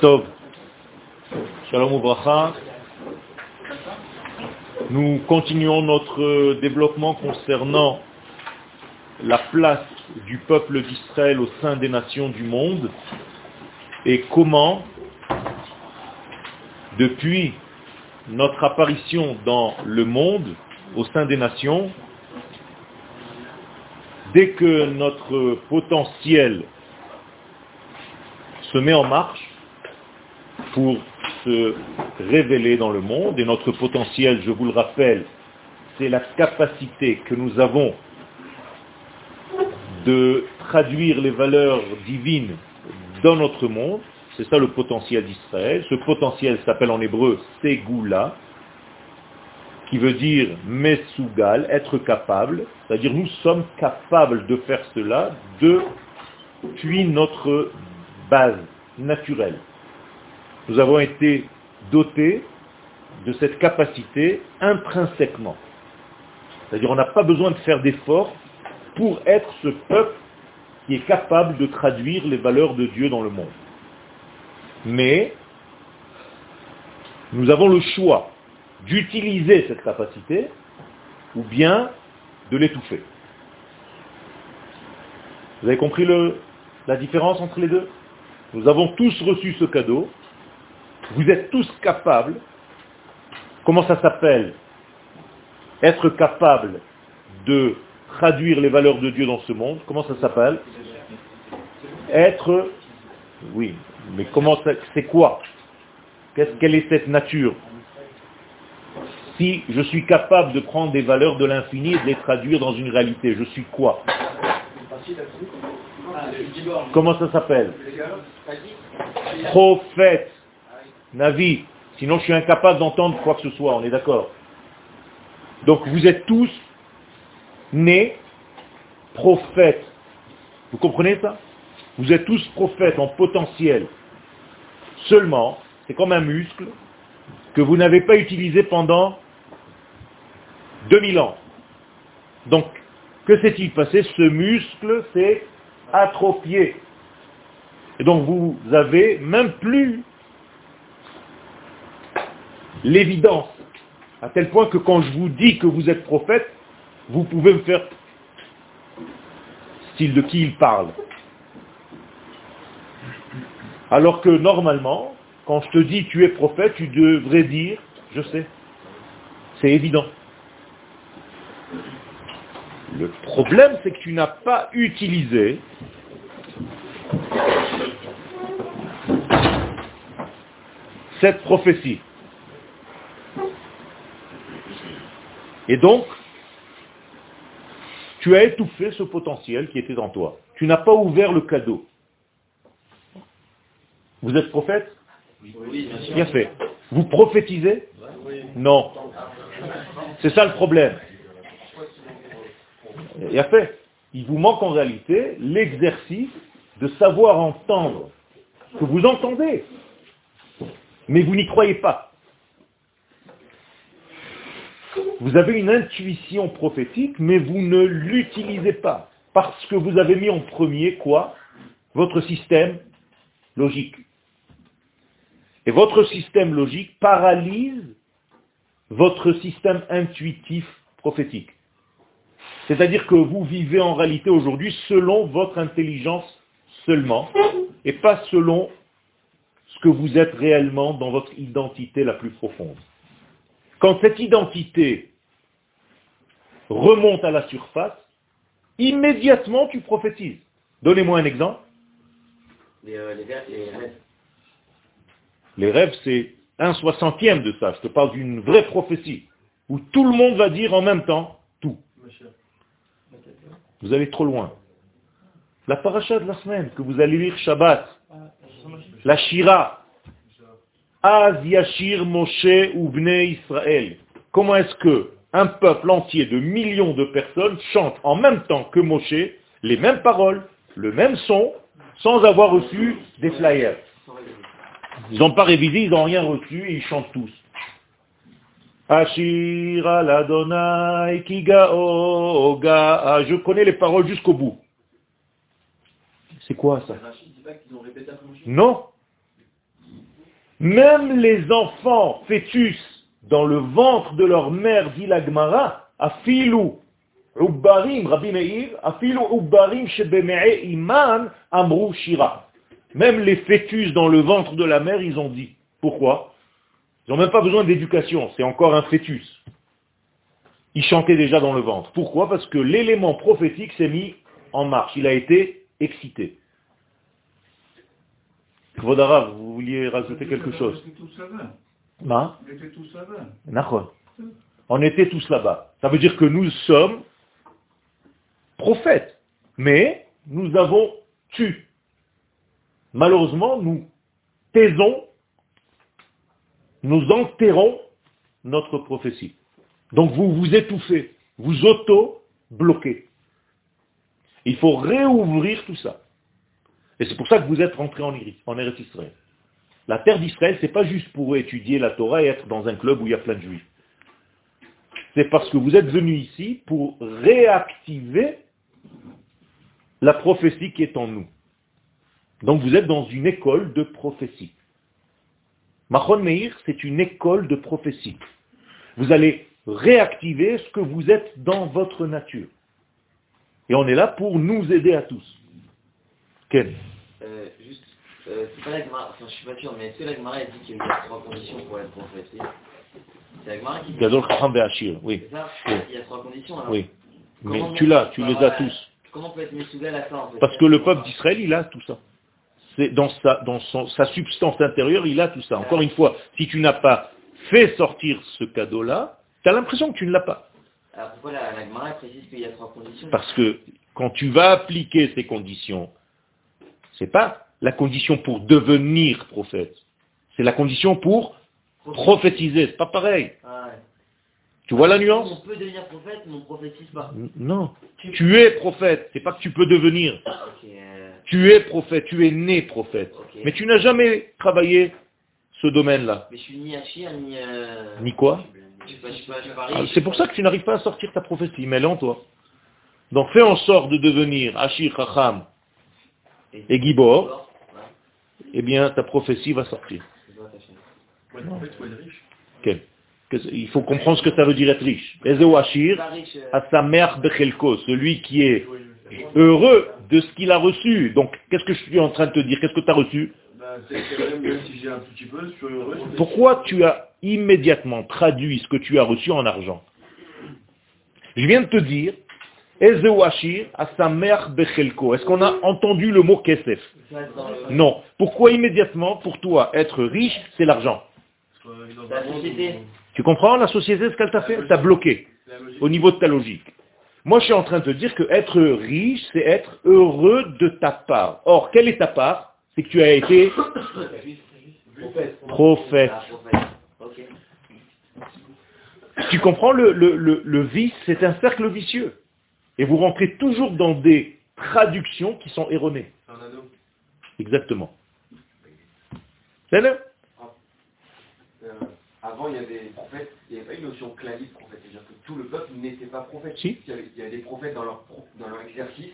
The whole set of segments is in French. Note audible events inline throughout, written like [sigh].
Tov. Shalom Ouvracha. Nous continuons notre développement concernant la place du peuple d'Israël au sein des nations du monde et comment, depuis notre apparition dans le monde, au sein des nations, dès que notre potentiel se met en marche pour se révéler dans le monde, et notre potentiel, je vous le rappelle, c'est la capacité que nous avons de traduire les valeurs divines dans notre monde, c'est ça le potentiel d'Israël. Ce potentiel s'appelle en hébreu Segula, qui veut dire Mesugal, être capable, c'est-à-dire nous sommes capables de faire cela depuis notre base naturelle. Nous avons été dotés de cette capacité intrinsèquement. C'est-à-dire on n'a pas besoin de faire d'efforts pour être ce peuple qui est capable de traduire les valeurs de Dieu dans le monde. Mais nous avons le choix d'utiliser cette capacité ou bien de l'étouffer. Vous avez compris la différence entre les deux? Nous avons tous reçu ce cadeau. Vous êtes tous capables. Comment ça s'appelle Être capable de traduire les valeurs de Dieu dans ce monde. Comment ça s'appelle Être... Oui, mais comment c'est quoi Quelle est cette nature Si je suis capable de prendre des valeurs de l'infini et de les traduire dans une réalité, je suis quoi Comment ça s'appelle Prophète, Navi. Sinon je suis incapable d'entendre quoi que ce soit, on est d'accord Donc vous êtes tous nés prophètes. Vous comprenez ça? Vous êtes tous prophètes en potentiel. Seulement, c'est comme un muscle que vous n'avez pas utilisé pendant 2000 ans. Donc, que s'est-il passé? Ce muscle s'est atrophié. Et donc vous avez même plus l'évidence, à tel point que quand je vous dis que vous êtes prophète, vous pouvez me faire style de qui il parle. Alors que normalement, quand je te dis tu es prophète, tu devrais dire je sais. C'est évident. Le problème, c'est que tu n'as pas utilisé cette prophétie. Et donc, tu as étouffé ce potentiel qui était en toi. Tu n'as pas ouvert le cadeau. Vous êtes prophète? Oui, bien sûr. Bien fait. Vous prophétisez? Non. C'est ça le problème. Bien fait. Il vous manque en réalité l'exercice de savoir entendre ce que vous entendez. Mais vous n'y croyez pas. Vous avez une intuition prophétique, mais vous ne l'utilisez pas. Parce que vous avez mis en premier quoi? Votre système logique. Et votre système logique paralyse votre système intuitif prophétique. C'est-à-dire que vous vivez en réalité aujourd'hui selon votre intelligence seulement, et pas selon ce que vous êtes réellement dans votre identité la plus profonde. Quand cette identité remonte à la surface, immédiatement tu prophétises. Donnez-moi un exemple. Les, euh, les, vers- les rêves. Les rêves, c'est un soixantième de ça. Je te parle d'une vraie prophétie, où tout le monde va dire en même temps tout. Vous allez trop loin. La paracha de la semaine, que vous allez lire Shabbat, la Shira, Az Yashir Moshe Ubne Israël. Comment est-ce que un peuple entier de millions de personnes chante en même temps que Moshe les mêmes paroles, le même son, sans avoir reçu des flyers? Ils n'ont pas révisé, ils n'ont rien reçu et ils chantent tous. Ga. Je connais les paroles jusqu'au bout. C'est quoi ça? Rachid dit pas qu'ils ont répété après Moshe Non. Même les enfants fœtus dans le ventre de leur mère, dit la Gemara, afilou ubbarim, Rabbi Meir, afilou ubbarim shebeme'e iman amru shira. Même les fœtus dans le ventre de la mère, ils ont dit. Pourquoi? Ils n'ont même pas besoin d'éducation, c'est encore un fœtus. Ils chantaient déjà dans le ventre. Pourquoi? Parce que l'élément prophétique s'est mis en marche, il a été excité. Kvodara, vous vouliez rajouter quelque chose On était tous là-bas. On était tous là-bas. Ça veut dire que nous sommes prophètes, mais nous avons tué. Malheureusement, nous taisons, nous enterrons notre prophétie. Donc vous vous étouffez, vous auto-bloquez. Il faut réouvrir tout ça. Et c'est pour ça que vous êtes rentré en, en Eretz Israël. La terre d'Israël, c'est pas juste pour étudier la Torah et être dans un club où il y a plein de juifs. C'est parce que vous êtes venu ici pour réactiver la prophétie qui est en nous. Donc vous êtes dans une école de prophétie. Machon Meir, c'est une école de prophétie. Vous allez réactiver ce que vous êtes dans votre nature. Et on est là pour nous aider à tous. Quel euh, Juste, euh, c'est pas la Gemara, enfin je suis pas sûr, mais est-ce que la Gemara dit qu'il y a trois conditions pour être prophétie C'est la Gemara qui dit Gadol Chacham Be'ashir, oui. C'est ça Oui. Il y a trois conditions alors Oui. Mais Comment tu l'as, tu Ah, les as tous. Comment on peut être Messougal à ça en fait Parce que le peuple d'Israël, il a tout ça. C'est dans sa, dans son- sa substance intérieure, il a tout ça. Encore une fois, si tu n'as pas fait sortir ce cadeau-là, tu as l'impression que tu ne l'as pas. Alors pourquoi la, la précise qu'il y a trois conditions? Parce que quand tu vas appliquer ces conditions, c'est pas la condition pour devenir prophète. C'est la condition pour prophétiser. C'est pas pareil. Ah, ouais. Tu vois la nuance On peut devenir prophète, mais on prophétise pas. Non. Tu es prophète. C'est pas que tu peux devenir. Euh, Tu es prophète. Tu es né prophète. Mais tu n'as jamais travaillé ce domaine-là. Mais je suis ni Achir, ni... Euh... Ni quoi Ah. C'est pour ça que tu n'arrives pas à sortir ta prophétie, mais elle est en toi. Donc fais en sorte de devenir Ashir Chacham et Gibor, eh bien ta prophétie va sortir. il faut comprendre ce que ça veut dire être riche. Celui qui est heureux de ce qu'il a reçu. Donc qu'est-ce que je suis en train de te dire? Qu'est-ce que tu as reçu? Pourquoi tu as immédiatement traduit ce que tu as reçu en argent? Je viens de te dire, Est-ce qu'on a entendu le mot Kesef? Non. Pourquoi immédiatement, pour toi, être riche, c'est l'argent? Tu comprends la société, ce qu'elle t'a fait? T'a bloqué au niveau de ta logique. Moi, je suis en train de te dire que être riche, c'est être heureux de ta part. Or, quelle est ta part? C'est que tu as été prophète. Tu comprends le, le, le, le vice, c'est un cercle vicieux. Et vous rentrez toujours dans des traductions qui sont erronées. Exactement. C'est là Euh, avant, il y avait, en fait, il n'y avait pas une notion clanique prophète. C'est-à-dire que tout le peuple n'était pas prophète. Si. Il y avait, il y avait des prophètes dans leur, dans leur exercice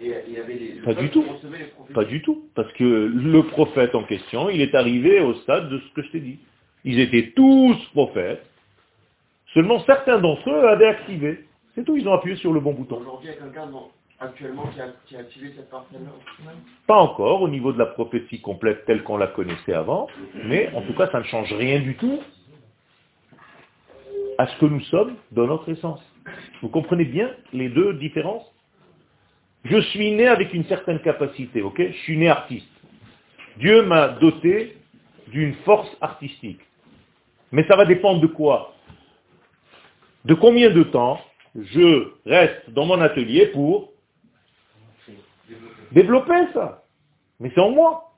et et il y avait les, le Pas du tout. les prophètes. Pas du tout. Parce que le prophète en question, il est arrivé au stade de ce que je t'ai dit. Ils étaient tous prophètes. Seulement certains d'entre eux avaient activé. C'est tout, ils ont appuyé sur le bon bouton. Aujourd'hui, il y a quelqu'un actuellement qui a, qui a activé cette partie-là. Pas encore au niveau de la prophétie complète telle qu'on la connaissait avant, mais en tout cas, ça ne change rien du tout à ce que nous sommes dans notre essence. Vous comprenez bien les deux différences? Je suis né avec une certaine capacité, ok? Je suis né artiste. Dieu m'a doté d'une force artistique. Mais ça va dépendre de quoi? De combien de temps je reste dans mon atelier pour développer ça. Mais c'est en moi.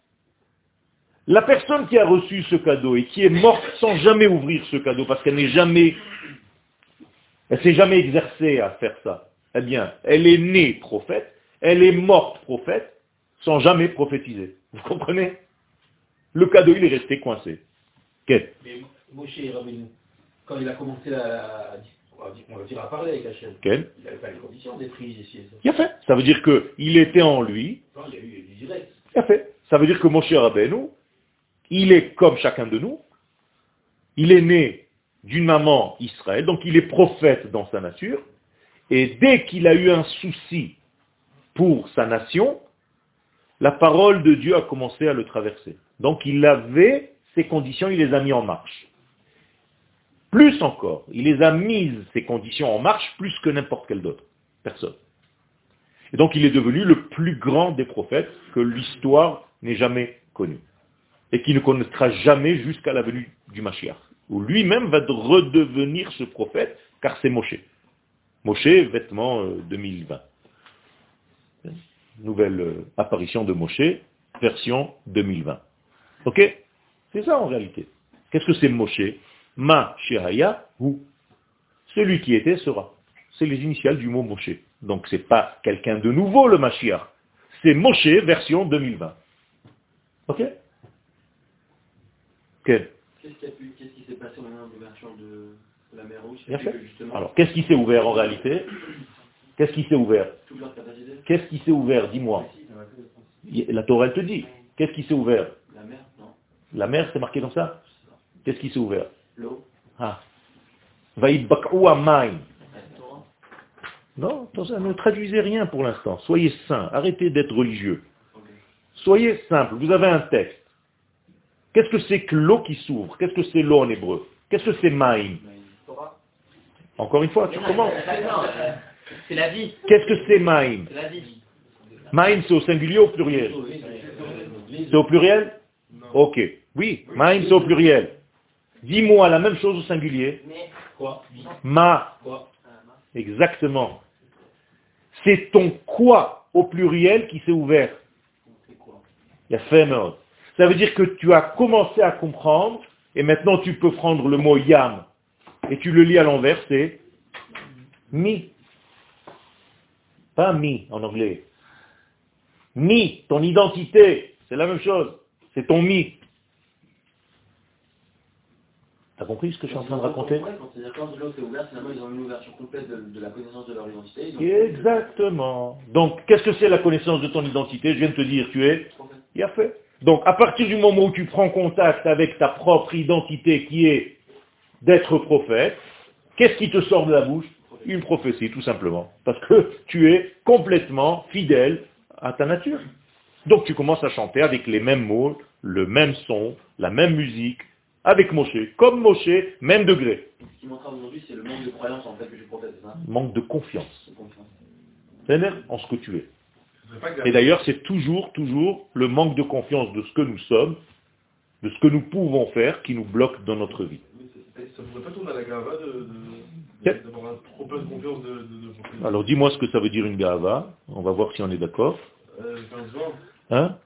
La personne qui a reçu ce cadeau et qui est morte sans jamais ouvrir ce cadeau, parce qu'elle n'est jamais, elle s'est jamais exercée à faire ça. Eh bien, elle est née prophète, elle est morte prophète, sans jamais prophétiser. Vous comprenez? Le cadeau, il est resté coincé. Quel? Mais Moshe quand il a commencé on va dire à parler avec Hachem, Quel il n'avait pas les conditions d'être riche ici. Il a fait. Ça veut dire qu'il était en lui, Non, il y a eu du direct. il a fait. Ça veut dire que Moshe Rabbeinu, il est comme chacun de nous, il est né d'une maman Israël, donc il est prophète dans sa nature, et dès qu'il a eu un souci pour sa nation, la parole de Dieu a commencé à le traverser. Donc il avait ces conditions, il les a mis en marche. Plus encore, il les a mises, ces conditions, en marche plus que n'importe quel d'autre. Personne. Et donc il est devenu le plus grand des prophètes que l'histoire n'ait jamais connu. Et qui ne connaîtra jamais jusqu'à la venue du Mashiach. Où lui-même va redevenir ce prophète, car c'est Moshe. Moshe, vêtement 2020. Euh, Nouvelle euh, apparition de Moshe, version 2020. Ok? C'est ça en réalité. Qu'est-ce que c'est Moshe? Ma Shehaya, ou Celui qui était sera. C'est les initiales du mot Moshe. Donc c'est pas quelqu'un de nouveau le Mashiach. C'est Moshe version 2020. Ok? Qu'est-ce qui s'est passé au moment de l'ouverture de, la mer Rouge? Alors, qu'est-ce qui s'est ouvert en réalité? Qu'est-ce qui s'est ouvert? Qu'est-ce qui s'est ouvert? Dis-moi. La Torah te dit. Qu'est-ce qui s'est ouvert? La mer, non. La mer, c'est marqué comme ça? Qu'est-ce qui s'est ouvert? L'eau. Ah. Non, ne traduisez rien pour l'instant. Soyez saint. Arrêtez d'être religieux. Soyez simple. Vous avez un texte. Qu'est-ce que c'est que l'eau qui s'ouvre? Qu'est-ce que c'est l'eau en hébreu? Qu'est-ce que c'est maïm? Encore une fois, tu commences. C'est la vie. Qu'est-ce que c'est maïm? Maïm, c'est au singulier ou au pluriel? C'est au pluriel Ok. Oui, maïm, c'est au pluriel. Dis-moi la même chose au singulier. Quoi? Ma. Exactement. C'est ton quoi au pluriel qui s'est ouvert. Il y a fait Ça veut dire que tu as commencé à comprendre et maintenant tu peux prendre le mot yam et tu le lis à l'envers, c'est mi. Pas mi en anglais. Mi, ton identité, c'est la même chose. C'est ton mi. T'as compris ce que je suis en train de raconter Exactement. Donc, qu'est-ce que c'est la connaissance de ton identité? Je viens de te dire, tu es Il a fait. Donc, à partir du moment où tu prends contact avec ta propre identité qui est d'être prophète, qu'est-ce qui te sort de la bouche? Une prophétie, tout simplement. Parce que tu es complètement fidèle à ta nature. Donc, tu commences à chanter avec les mêmes mots, le même son, la même musique, avec Moshe, comme Moshe, même degré. Ce qui m'entrave aujourd'hui, c'est le manque de croyance en fait que je prophète, c'est ça Manque de confiance. cest en ce que tu es. Et d'ailleurs, c'est toujours, toujours le manque de confiance de ce que nous sommes, de ce que nous pouvons faire, qui nous bloque dans notre vie. Ça ne pourrait pas tourner à la gava d'avoir trop peu de confiance de, Alors dis-moi ce que ça veut dire une gava. On va voir si on est d'accord. Euh, hein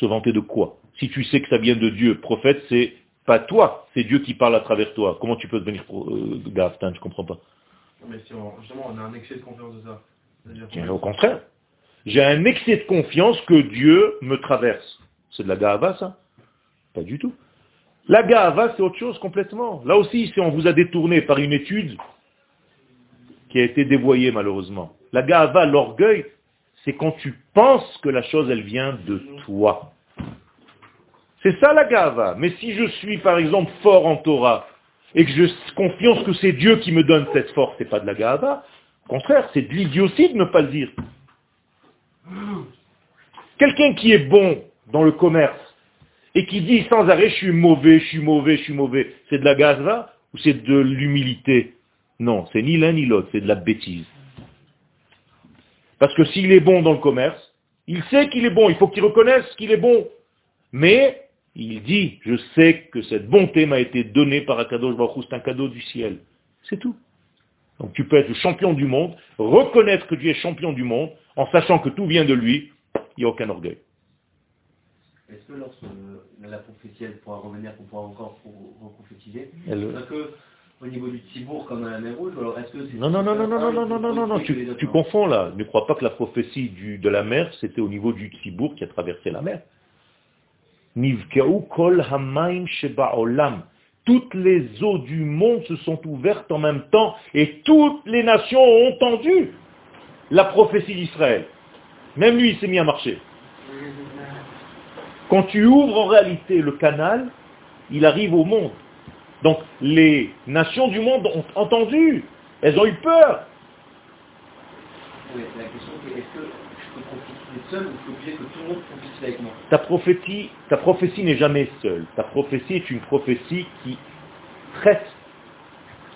Se vanter de quoi? Si tu sais que ça vient de Dieu, prophète, c'est pas toi, c'est Dieu qui parle à travers toi. Comment tu peux devenir euh, gaffe Je comprends pas. Mais si on, justement, on a un excès de confiance de ça. au contraire. J'ai un excès de confiance que Dieu me traverse. C'est de la gava, ça? Pas du tout. La gava, c'est autre chose complètement. Là aussi, si on vous a détourné par une étude qui a été dévoyée malheureusement. La gava, l'orgueil, c'est quand tu penses que la chose, elle vient de toi. C'est ça la gava. Mais si je suis par exemple fort en Torah et que je confiance que c'est Dieu qui me donne cette force, c'est pas de la gava. Au contraire, c'est de l'idiotie de ne pas le dire. Quelqu'un qui est bon dans le commerce et qui dit sans arrêt je suis mauvais, je suis mauvais, je suis mauvais, c'est de la gava ou c'est de l'humilité? Non, c'est ni l'un ni l'autre, c'est de la bêtise. Parce que s'il est bon dans le commerce, il sait qu'il est bon, il faut qu'il reconnaisse qu'il est bon. Mais il dit, je sais que cette bonté m'a été donnée par Akadosh Baruch c'est un cadeau du ciel. C'est tout. Donc tu peux être le champion du monde, reconnaître que tu es champion du monde, en sachant que tout vient de lui, il n'y a aucun orgueil. Est-ce que lorsque la prophétie elle pourra revenir pour pouvoir encore prophétiser, est-ce que au niveau du Tibour comme à la mer Rouge, alors est-ce que c'est... Non, non, non, non, non, non, non, non, non, non, tu, tu confonds là. Ne crois pas que la prophétie du, de la mer, c'était au niveau du Tibour qui a traversé la mer. Kol hamaim Toutes les eaux du monde se sont ouvertes en même temps et toutes les nations ont entendu la prophétie d'Israël. Même lui, il s'est mis à marcher. Quand tu ouvres en réalité le canal, il arrive au monde. Donc les nations du monde ont entendu, elles ont eu peur. Que tout le monde prophétise avec moi Ta prophétie, ta prophétie n'est jamais seule. Ta prophétie est une prophétie qui traite,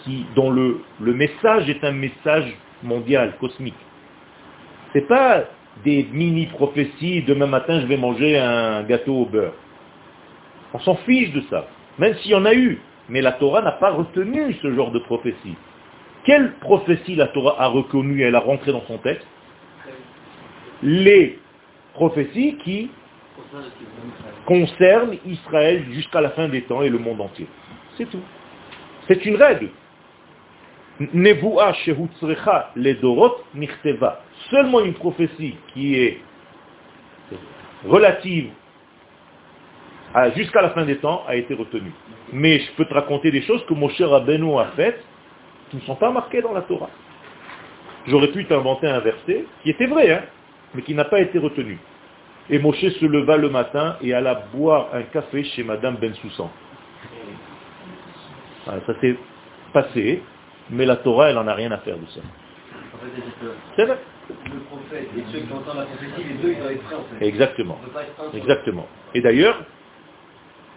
qui, dont le, le message est un message mondial, cosmique. C'est pas des mini-prophéties, demain matin je vais manger un gâteau au beurre. On s'en fiche de ça, même s'il y en a eu. Mais la Torah n'a pas retenu ce genre de prophétie. Quelle prophétie la Torah a reconnue et elle a rentré dans son texte? Les prophéties qui concernent Israël jusqu'à la fin des temps et le monde entier. C'est tout. C'est une règle. Seulement une prophétie qui est relative jusqu'à la fin des temps a été retenue. Mais je peux te raconter des choses que Moshe Rabbeinu a faites qui ne sont pas marquées dans la Torah. J'aurais pu t'inventer un verset qui était vrai, hein, mais qui n'a pas été retenu. Et Moshe se leva le matin et alla boire un café chez Madame Ben Soussan. ça s'est passé, mais la Torah, elle n'en a rien à faire de ça. C'est vrai. Le prophète et ceux qui entendent la prophétie, les deux, ils doivent être prêts en fait. Exactement. Exactement. Et d'ailleurs,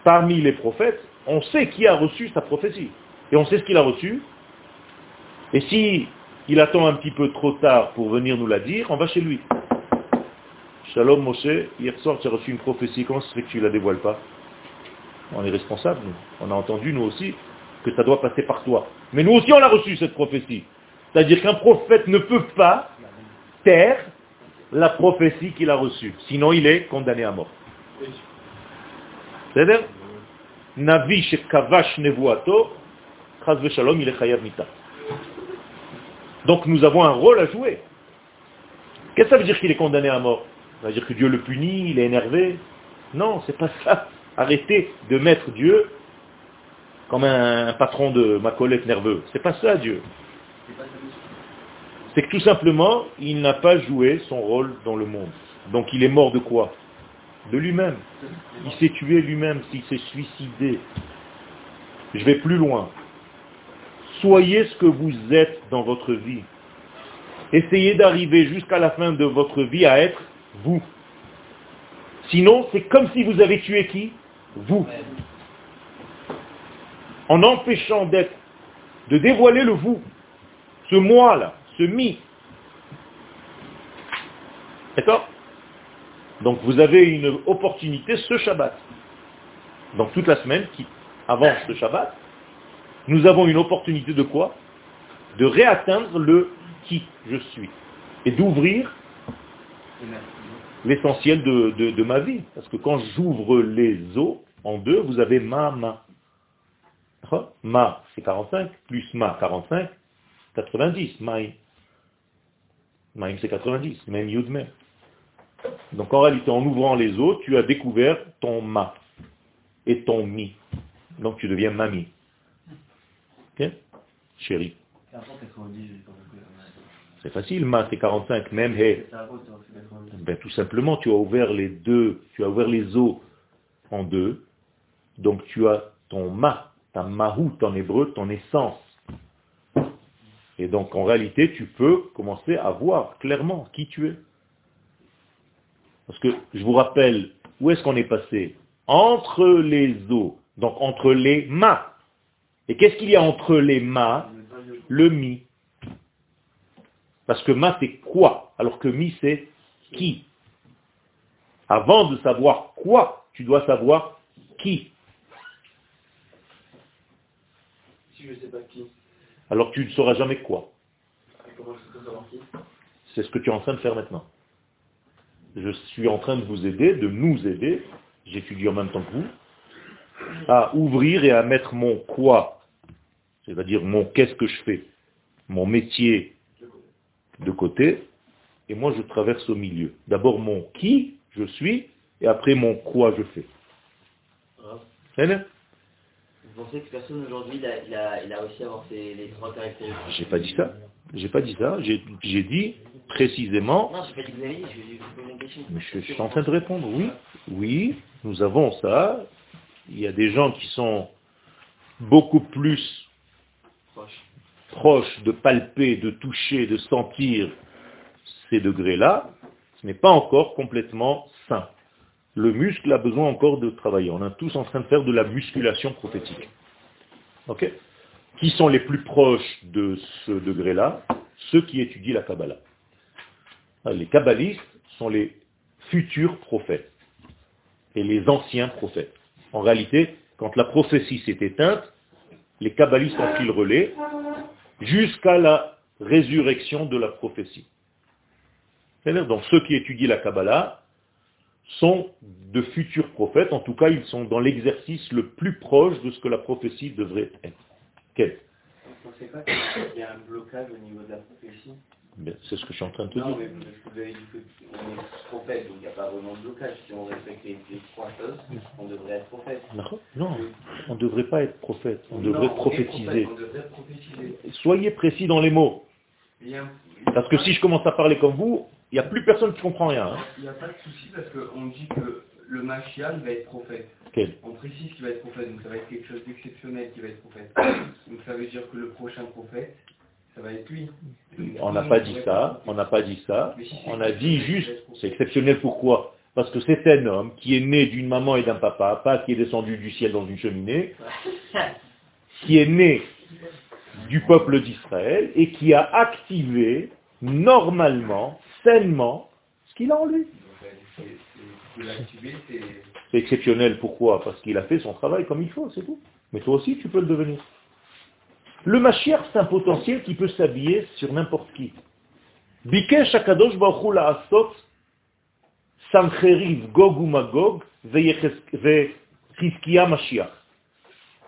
parmi les prophètes, on sait qui a reçu sa prophétie. Et on sait ce qu'il a reçu. Et si il attend un petit peu trop tard pour venir nous la dire, on va chez lui. Shalom Moshe, hier soir tu as reçu une prophétie, comment se fait que tu ne la dévoiles pas On est responsable, nous. On a entendu, nous aussi, que ça doit passer par toi. Mais nous aussi, on a reçu cette prophétie. C'est-à-dire qu'un prophète ne peut pas taire la prophétie qu'il a reçue. Sinon, il est condamné à mort. C'est-à-dire Navi shalom, il est mita. Donc nous avons un rôle à jouer. Qu'est-ce que ça veut dire qu'il est condamné à mort? Ça veut dire que Dieu le punit, il est énervé Non, c'est pas ça. Arrêtez de mettre Dieu comme un, patron de ma collègue nerveux. C'est pas ça Dieu. C'est que tout simplement, il n'a pas joué son rôle dans le monde. Donc il est mort de quoi? De lui-même. Il s'est tué lui-même, s'il s'est suicidé. Je vais plus loin. Soyez ce que vous êtes dans votre vie. Essayez d'arriver jusqu'à la fin de votre vie à être vous. Sinon, c'est comme si vous avez tué qui? Vous en empêchant d'être, de dévoiler le vous, ce moi-là, ce mi. D'accord? Donc vous avez une opportunité ce Shabbat. Donc toute la semaine qui avance ce Shabbat, nous avons une opportunité de quoi? De réatteindre le qui je suis. Et d'ouvrir l'essentiel de, ma vie. Parce que quand j'ouvre les os en deux, vous avez ma main. Ma, c'est 45, plus ma, 45, 90, maïm. Maïm, c'est 90, même yudme. Donc en réalité, en ouvrant les os, tu as découvert ton ma et ton mi. Donc tu deviens mami. Ok? Chérie. C'est facile, ma c'est 45, même he. Ben, tout simplement, tu as ouvert les deux, tu as ouvert les os en deux, donc tu as ton ma ta mahout en hébreu, ton essence. Et donc en réalité, tu peux commencer à voir clairement qui tu es. Parce que je vous rappelle, où est-ce qu'on est passé? Entre les os, donc entre les ma. Et qu'est-ce qu'il y a entre les ma? Le mi. Parce que ma c'est quoi Alors que mi c'est qui. Avant de savoir quoi, tu dois savoir qui. sais pas qui Alors tu ne sauras jamais quoi. Je C'est ce que tu es en train de faire maintenant. Je suis en train de vous aider, de nous aider, j'étudie en même temps que vous, à ouvrir et à mettre mon quoi, c'est-à-dire mon qu'est-ce que je fais, mon métier de côté, et moi je traverse au milieu. D'abord mon qui je suis, et après mon quoi je fais. Ah. Vous pensez que personne aujourd'hui, il a, il, a, aussi avoir les trois caractéristiques J'ai pas dit ça. J'ai pas dit ça. J'ai dit précisément. Non, j'ai pas dit que vous avez dit, je vais une question. Mais je, suis en train de répondre. Oui, oui, nous avons ça. Il y a des gens qui sont beaucoup plus proches de palper, de toucher, de sentir ces degrés-là. Ce n'est pas encore complètement sain. Le muscle a besoin encore de travailler. On est tous en train de faire de la musculation prophétique. Qui sont les plus proches de ce degré-là? Ceux qui étudient la Kabbalah. Les kabbalistes sont les futurs prophètes et les anciens prophètes. En réalité, quand la prophétie s'est éteinte, les kabbalistes ont pris le relais jusqu'à la résurrection de la prophétie. Donc ceux qui étudient la Kabbalah sont de futurs prophètes, en tout cas ils sont dans l'exercice le plus proche de ce que la prophétie devrait être. Quel? Vous ne pas qu'il y a un blocage au niveau de la prophétie? C'est ce que je suis en train de te dire. Non, mais vous avez dit qu'on est prophète, donc il n'y a pas vraiment de blocage. Si on respecte les, trois choses, on devrait être prophète. Non, on ne devrait pas être prophète, on devrait prophétiser. on devrait prophétiser. Soyez précis dans les mots. Parce que si je commence à parler comme vous, il n'y a plus personne qui comprend rien. Hein. Il n'y a pas de souci parce qu'on dit que le Mashiach va être prophète. On précise qu'il va être prophète, donc ça va être quelque chose d'exceptionnel qui va être prophète. Donc ça veut dire que le prochain prophète, ça va être lui. On n'a pas dit ça, on n'a pas dit ça. On a dit juste, c'est exceptionnel pourquoi? Parce que c'est un homme qui est né d'une maman et d'un papa, pas qui est descendu du ciel dans une cheminée, qui est né du peuple d'Israël et qui a activé normalement sainement ce qu'il a en lui. C'est exceptionnel, pourquoi? Parce qu'il a fait son travail comme il faut, c'est tout. Mais toi aussi, tu peux le devenir. Le Mashiach, c'est un potentiel qui peut s'habiller sur n'importe qui. Baruch Magog.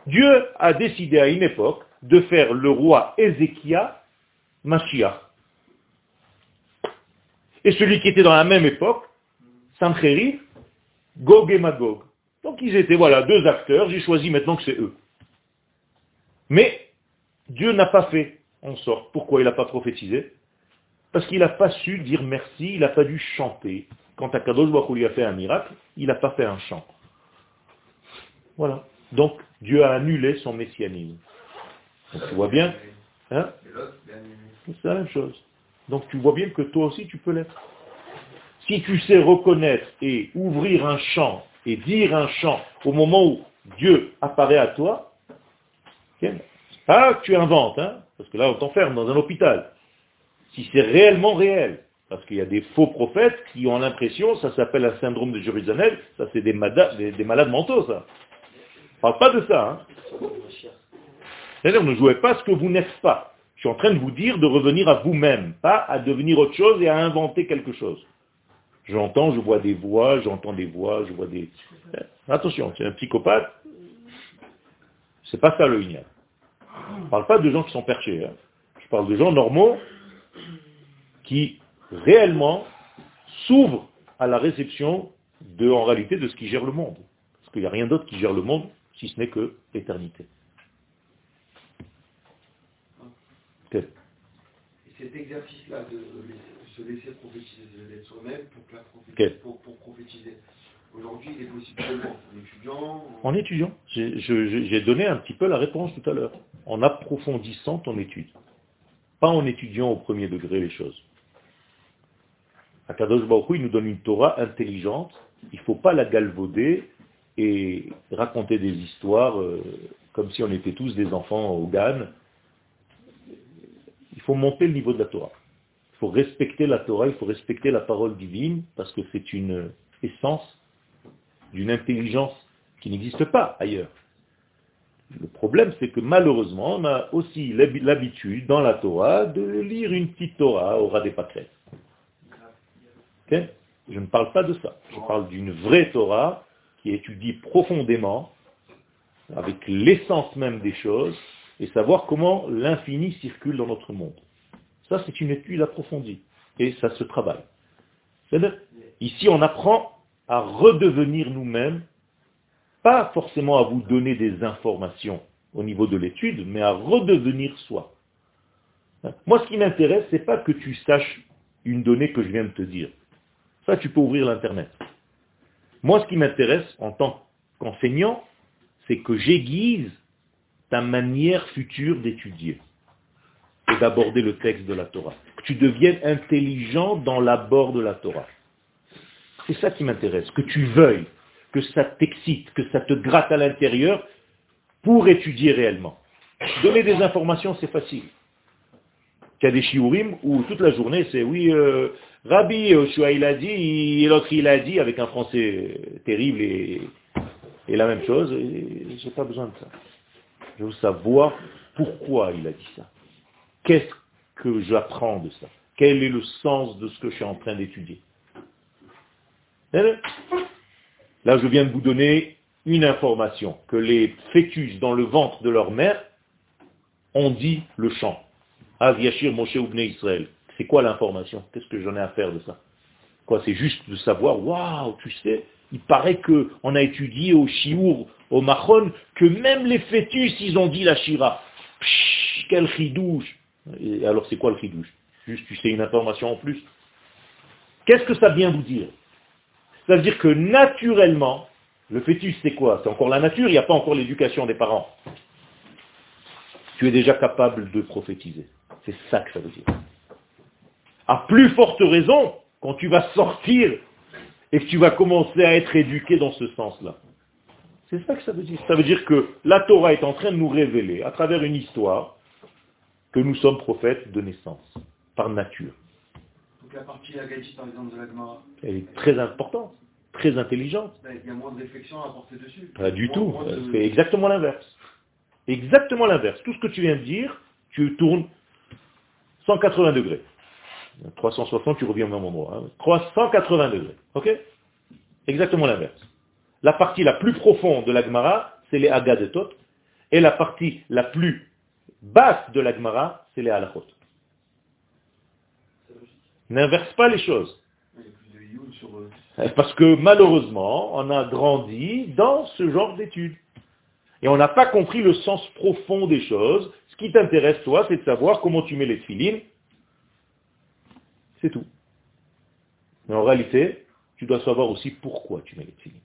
Dieu a décidé à une époque de faire le roi Ézéchia Mashiach. Et celui qui était dans la même époque, Sancheriv, Gog et Magog. Donc ils étaient, voilà, deux acteurs, j'ai choisi maintenant que c'est eux. Mais Dieu n'a pas fait en sorte. Pourquoi il n'a pas prophétisé? Parce qu'il n'a pas su dire merci, il n'a pas dû chanter. Quand Akadosh Baruch lui a fait un miracle, il n'a pas fait un chant. Voilà. Donc Dieu a annulé son messianisme. tu vois bien hein? C'est la même chose. Donc tu vois bien que toi aussi tu peux l'être. Si tu sais reconnaître et ouvrir un champ et dire un chant au moment où Dieu apparaît à toi, ah, tu inventes, hein, parce que là on t'enferme dans un hôpital. Si c'est réellement réel, parce qu'il y a des faux prophètes qui ont l'impression, ça s'appelle un syndrome de Jérusalem, ça c'est des, des, malades mentaux, ça. On parle pas de ça. Hein. C'est-à-dire, ne jouez pas ce que vous n'êtes pas. Je suis en train de vous dire de revenir à vous-même, pas à devenir autre chose et à inventer quelque chose. J'entends, je vois des voix, j'entends des voix, je vois des... Attention, c'est un psychopathe. C'est pas ça le ignat. Je ne parle pas de gens qui sont perchés. Hein. Je parle de gens normaux qui réellement s'ouvrent à la réception de, en réalité, de ce qui gère le monde. Parce qu'il n'y a rien d'autre qui gère le monde si ce n'est que l'éternité. Et cet exercice-là de se laisser prophétiser, d'être soi-même pour, pour prophétiser, Aujourd'hui, il est possible en étudiant En étudiant. J'ai donné un petit peu la réponse tout à l'heure. En approfondissant ton étude. Pas en étudiant au premier degré les choses. Akadosh Baruch il nous donne une Torah intelligente. Il ne faut pas la galvauder et raconter des histoires euh, comme si on était tous des enfants au GAN. Il faut monter le niveau de la Torah. Il faut respecter la Torah, il faut respecter la parole divine, parce que c'est une essence d'une intelligence qui n'existe pas ailleurs. Le problème, c'est que malheureusement, on a aussi l'habitude dans la Torah de lire une petite Torah au ras des pâquerettes. Je ne parle pas de ça. Je parle d'une vraie Torah qui étudie profondément, avec l'essence même des choses, et savoir comment l'infini circule dans notre monde. Ça, c'est une étude approfondie. Et ça se travaille. Ici, on apprend à redevenir nous-mêmes pas forcément à vous donner des informations au niveau de l'étude, mais à redevenir soi. Moi, ce qui m'intéresse, c'est pas que tu saches une donnée que je viens de te dire. Ça, tu peux ouvrir l'Internet. Moi, ce qui m'intéresse en tant qu'enseignant, c'est que j'aiguise ta manière future d'étudier et d'aborder le texte de la Torah. Que tu deviennes intelligent dans l'abord de la Torah. C'est ça qui m'intéresse, que tu veuilles, que ça t'excite, que ça te gratte à l'intérieur pour étudier réellement. Donner des informations, c'est facile. Il y a des shiurim où toute la journée, c'est oui, euh, Rabbi Yoshua il a dit, l'autre il a dit, avec un français terrible et, la même chose, j'ai pas besoin de ça. Je veux savoir pourquoi il a dit ça. Qu'est-ce que j'apprends de ça? Quel est le sens de ce que je suis en train d'étudier? Là, je viens de vous donner une information, que les fœtus dans le ventre de leur mère ont dit le chant. Yashir Moshe Israël. C'est quoi l'information? Qu'est-ce que j'en ai à faire de ça? Quoi, c'est juste de savoir, waouh, tu sais, il paraît qu'on a étudié au Chiour, au Mahon, que même les fœtus, ils ont dit la Shira. Psh, quel chidouche alors c'est quoi le chidouche Juste, tu sais une information en plus. Qu'est-ce que ça vient vous dire? Ça veut dire que naturellement, le fœtus c'est quoi? C'est encore la nature, il n'y a pas encore l'éducation des parents. Tu es déjà capable de prophétiser. C'est ça que ça veut dire. À plus forte raison, quand tu vas sortir et que tu vas commencer à être éduqué dans ce sens-là. C'est ça que ça veut dire. Ça veut dire que la Torah est en train de nous révéler, à travers une histoire, que nous sommes prophètes de naissance, par nature. Donc la partie Agadji, par exemple, de la Gemara Elle est très importante, très intelligente. Ben, il y a moins de réflexion à apporter dessus. Pas du tout. C'est exactement l'inverse. Exactement l'inverse. Tout ce que tu viens de dire, tu tournes 180 degrés. 360, tu reviens au même endroit. 380 hein. degrés. Ok? Exactement l'inverse. La partie la plus profonde de l'Agmara, c'est les Agadetot. Et la partie la plus basse de l'Agmara, c'est les Halachot. N'inverse pas les choses. Parce que malheureusement, on a grandi dans ce genre d'études. Et on n'a pas compris le sens profond des choses. Ce qui t'intéresse, toi, c'est de savoir comment tu mets les filines c'est tout. Mais en réalité, tu dois savoir aussi pourquoi tu mets les filines.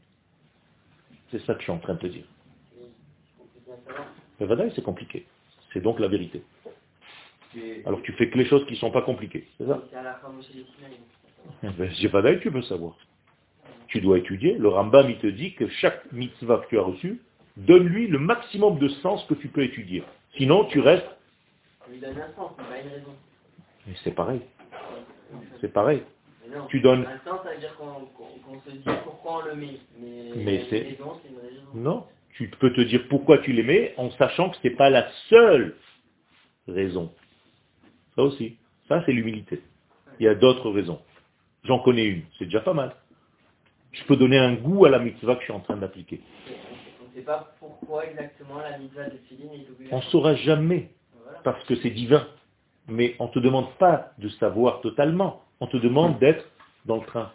C'est ça que je suis en train de te dire. Mais c'est compliqué. C'est donc la vérité. Alors tu fais que les choses qui ne sont pas compliquées. C'est ça? Ben, tu veux savoir. Tu dois étudier. Le Rambam, il te dit que chaque mitzvah que tu as reçu, donne-lui le maximum de sens que tu peux étudier. Sinon, tu restes... Mais c'est pareil. C'est pareil. tu donnes. pourquoi on le met. Mais, c'est. Non. Tu peux te dire pourquoi tu les mets en sachant que ce n'est pas la seule raison. Ça aussi. Ça, c'est l'humilité. Il y a d'autres raisons. J'en connais une. C'est déjà pas mal. Je peux donner un goût à la mitzvah que je suis en train d'appliquer. On ne sait pas pourquoi exactement la mitzvah de Philine est On ne saura jamais. Parce que c'est divin mais on ne te demande pas de savoir totalement. On te demande d'être dans le train.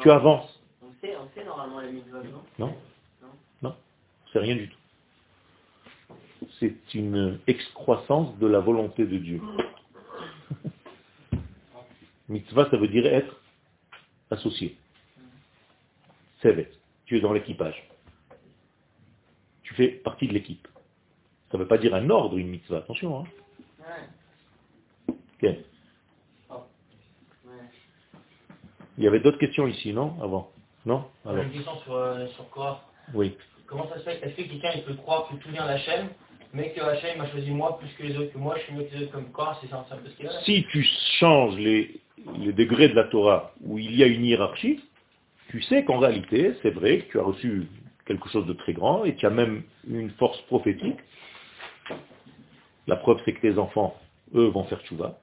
tu avances. On sait, on sait normalement les mitzvot, non Non. Non, c'est rien du tout. C'est une excroissance de la volonté de Dieu. [laughs] Mitzvah, ça veut dire être associé. C'est Tu es dans l'équipage. Tu fais partie de l'équipe. Ça ne veut pas dire un ordre, une mitzvah. Attention. Hein. Il y avait d'autres questions ici, non? Avant Non? Alors. Une question sur, euh, sur quoi? Oui. Comment ça se fait? Est-ce que quelqu'un il peut croire que tout vient d'Hachem, mais que Hachem m'a choisi moi plus que les autres, que moi je suis mieux que les autres comme quoi C'est ça, parce que Si tu changes les, les degrés de la Torah où il y a une hiérarchie, tu sais qu'en réalité, c'est vrai que tu as reçu quelque chose de très grand et tu as même une force prophétique. La preuve, c'est que tes enfants, eux, vont faire tchouva.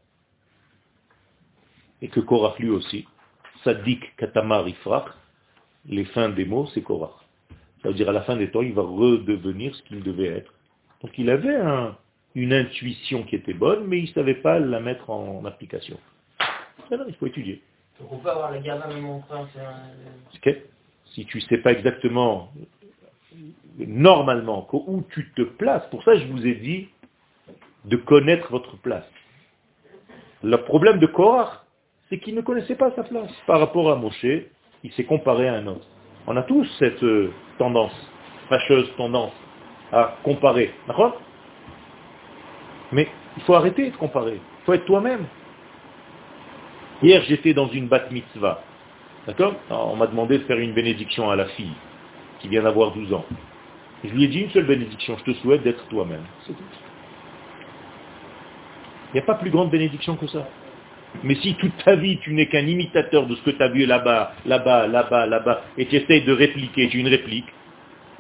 Et que Korach lui aussi. Sadik Katamar Ifrach, les fins des mots, c'est Korach. Ça veut dire à la fin des temps, il va redevenir ce qu'il devait être. Donc il avait une intuition qui était bonne, mais il ne savait pas la mettre en application. Il faut étudier. Donc on peut avoir la garde même en C'est si tu ne sais pas exactement, normalement, où tu te places, pour ça je vous ai dit de connaître votre place. Le problème de Korach, c'est qu'il ne connaissait pas sa place. Par rapport à Moshe, il s'est comparé à un autre. On a tous cette euh, tendance, fâcheuse tendance, à comparer. D'accord? Mais il faut arrêter de comparer. Il faut être toi-même. Hier, j'étais dans une bat mitzvah. D'accord? On m'a demandé de faire une bénédiction à la fille qui vient d'avoir 12 ans. je lui ai dit une seule bénédiction, je te souhaite d'être toi-même. C'est tout. Il n'y a pas plus grande bénédiction que ça. Mais si toute ta vie tu n'es qu'un imitateur de ce que tu as vu là-bas, là-bas, là-bas, là-bas, et tu essayes de répliquer, tu une réplique,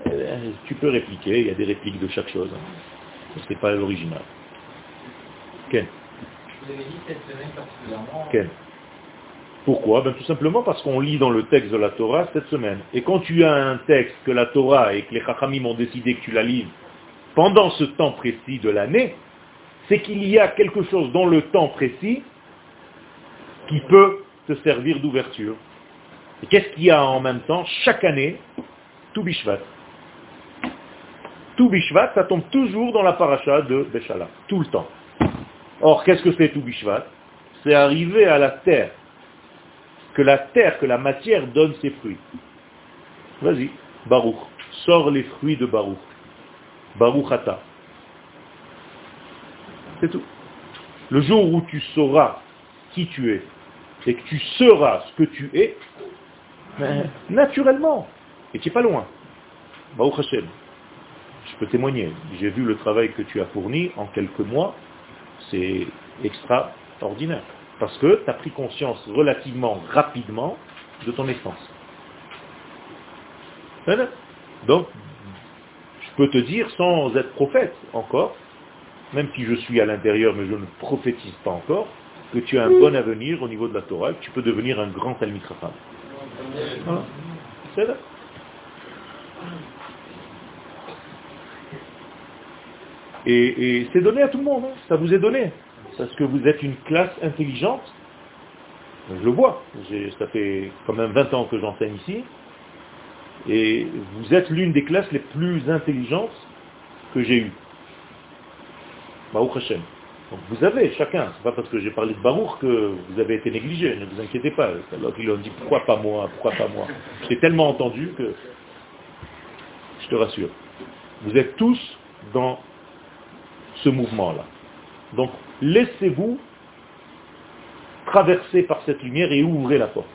euh, tu peux répliquer, il y a des répliques de chaque chose. Ce n'est pas l'original. Ken Ken Pourquoi? Ben, Tout simplement parce qu'on lit dans le texte de la Torah cette semaine. Et quand tu as un texte que la Torah et que les Chachamim ont décidé que tu la lises pendant ce temps précis de l'année, c'est qu'il y a quelque chose dans le temps précis qui peut te servir d'ouverture. Et qu'est-ce qu'il y a en même temps? Chaque année, tout Bishvat. Tout Bishvat, ça tombe toujours dans la paracha de Béchala, tout le temps. Or, qu'est-ce que c'est tout Bishvat? C'est arriver à la terre. Que la terre, que la matière donne ses fruits. Vas-y, Baruch. Sors les fruits de Baruch. Baruch Ata. C'est tout. Le jour où tu sauras qui tu es et que tu seras ce que tu es, ben, naturellement, et tu n'es pas loin. Baruch Hashem. Je peux témoigner. J'ai vu le travail que tu as fourni en quelques mois. C'est extraordinaire. Parce que tu as pris conscience relativement rapidement de ton essence. Donc, je peux te dire, sans être prophète encore, même si je suis à l'intérieur, mais je ne prophétise pas encore, que tu as un bon avenir au niveau de la Torah, que tu peux devenir un grand Talmud là. Et, c'est donné à tout le monde, hein. ça vous est donné. Parce que vous êtes une classe intelligente. Je le vois. Ça fait quand même 20 ans que j'enseigne ici. Et vous êtes l'une des classes les plus intelligentes que j'ai eues. Baruch Hashem. Donc vous avez chacun, c'est pas parce que j'ai parlé de Baruch que vous avez été négligé, ne vous inquiétez pas. L'autre il a dit pourquoi pas moi, pourquoi pas moi? J'ai tellement entendu que je te rassure. Vous êtes tous dans ce mouvement-là. Donc laissez-vous traverser par cette lumière et ouvrez la porte.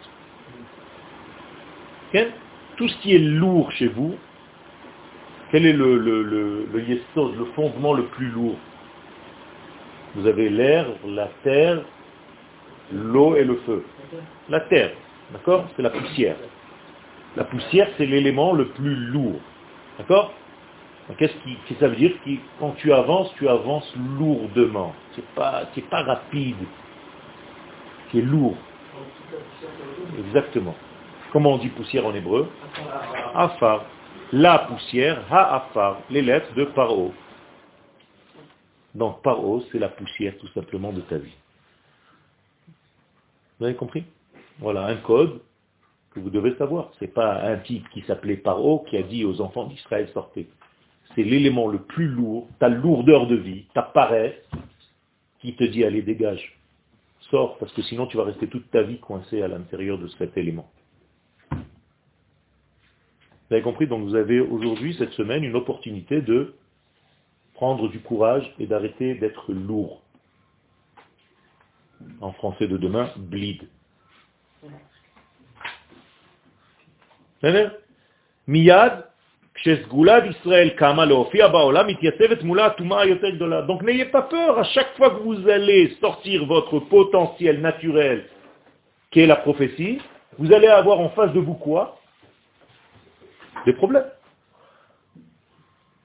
Tout ce qui est lourd chez vous, quel est le, fondement le plus lourd? Vous avez l'air, la terre, l'eau et le feu. La terre, d'accord? C'est la poussière. La poussière, c'est l'élément le plus lourd. D'accord? Qu'est-ce qui, ça veut dire Quand tu avances, tu avances lourdement. C'est pas, pas rapide. C'est lourd. Exactement. Comment on dit poussière en hébreu? Afar. La poussière, ha-afar, les lettres de paro. Donc paro, c'est la poussière tout simplement de ta vie. Vous avez compris? Voilà un code que vous devez savoir. Ce n'est pas un type qui s'appelait paro qui a dit aux enfants d'Israël sortez. C'est l'élément le plus lourd, ta lourdeur de vie, ta paresse, qui te dit allez dégage. Sors, parce que sinon tu vas rester toute ta vie coincé à l'intérieur de cet élément. Vous avez compris? Donc vous avez aujourd'hui, cette semaine, une opportunité de prendre du courage et d'arrêter d'être lourd. En français de demain, bleed. Miyad, donc n'ayez pas peur, à chaque fois que vous allez sortir votre potentiel naturel, qui est la prophétie, vous allez avoir en face de vous quoi? Des problèmes.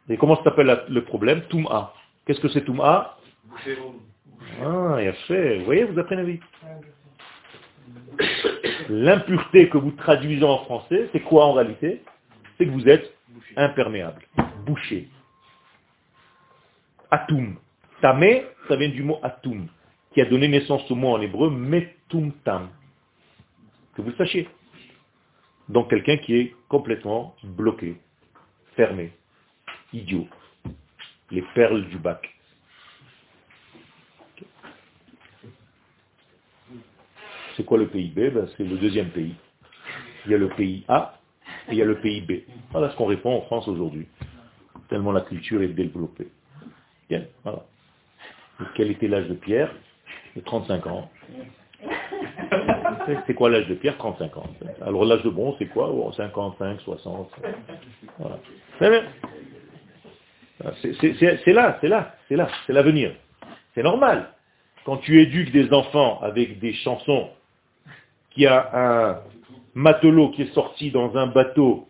Et comment s'appelle le problème? Touma. Qu'est-ce que c'est Touma? Ah, fait. Vous voyez, vous apprenez vite. [coughs] L'impureté que vous traduisez en français, c'est quoi en réalité? C'est que vous êtes imperméable, bouché. Atum. Tamé, ça vient du mot atum, qui a donné naissance au mot en hébreu metum tam. Que vous sachiez. Donc quelqu'un qui est complètement bloqué, fermé, idiot. Les perles du bac. C'est quoi le PIB ben, C'est le deuxième pays. Il y a le pays A et il y a le pays B. Voilà ce qu'on répond en France aujourd'hui. Tellement la culture est développée. Bien, voilà. quel était l'âge de Pierre? De 35 ans. [laughs] C'est quoi l'âge de Pierre? 35 ans. Alors l'âge de Bon, c'est quoi? 55, 60. Voilà. C'est là, c'est là, c'est là, c'est l'avenir. C'est normal. Quand tu éduques des enfants avec des chansons, qu'il y a un matelot qui est sorti dans un bateau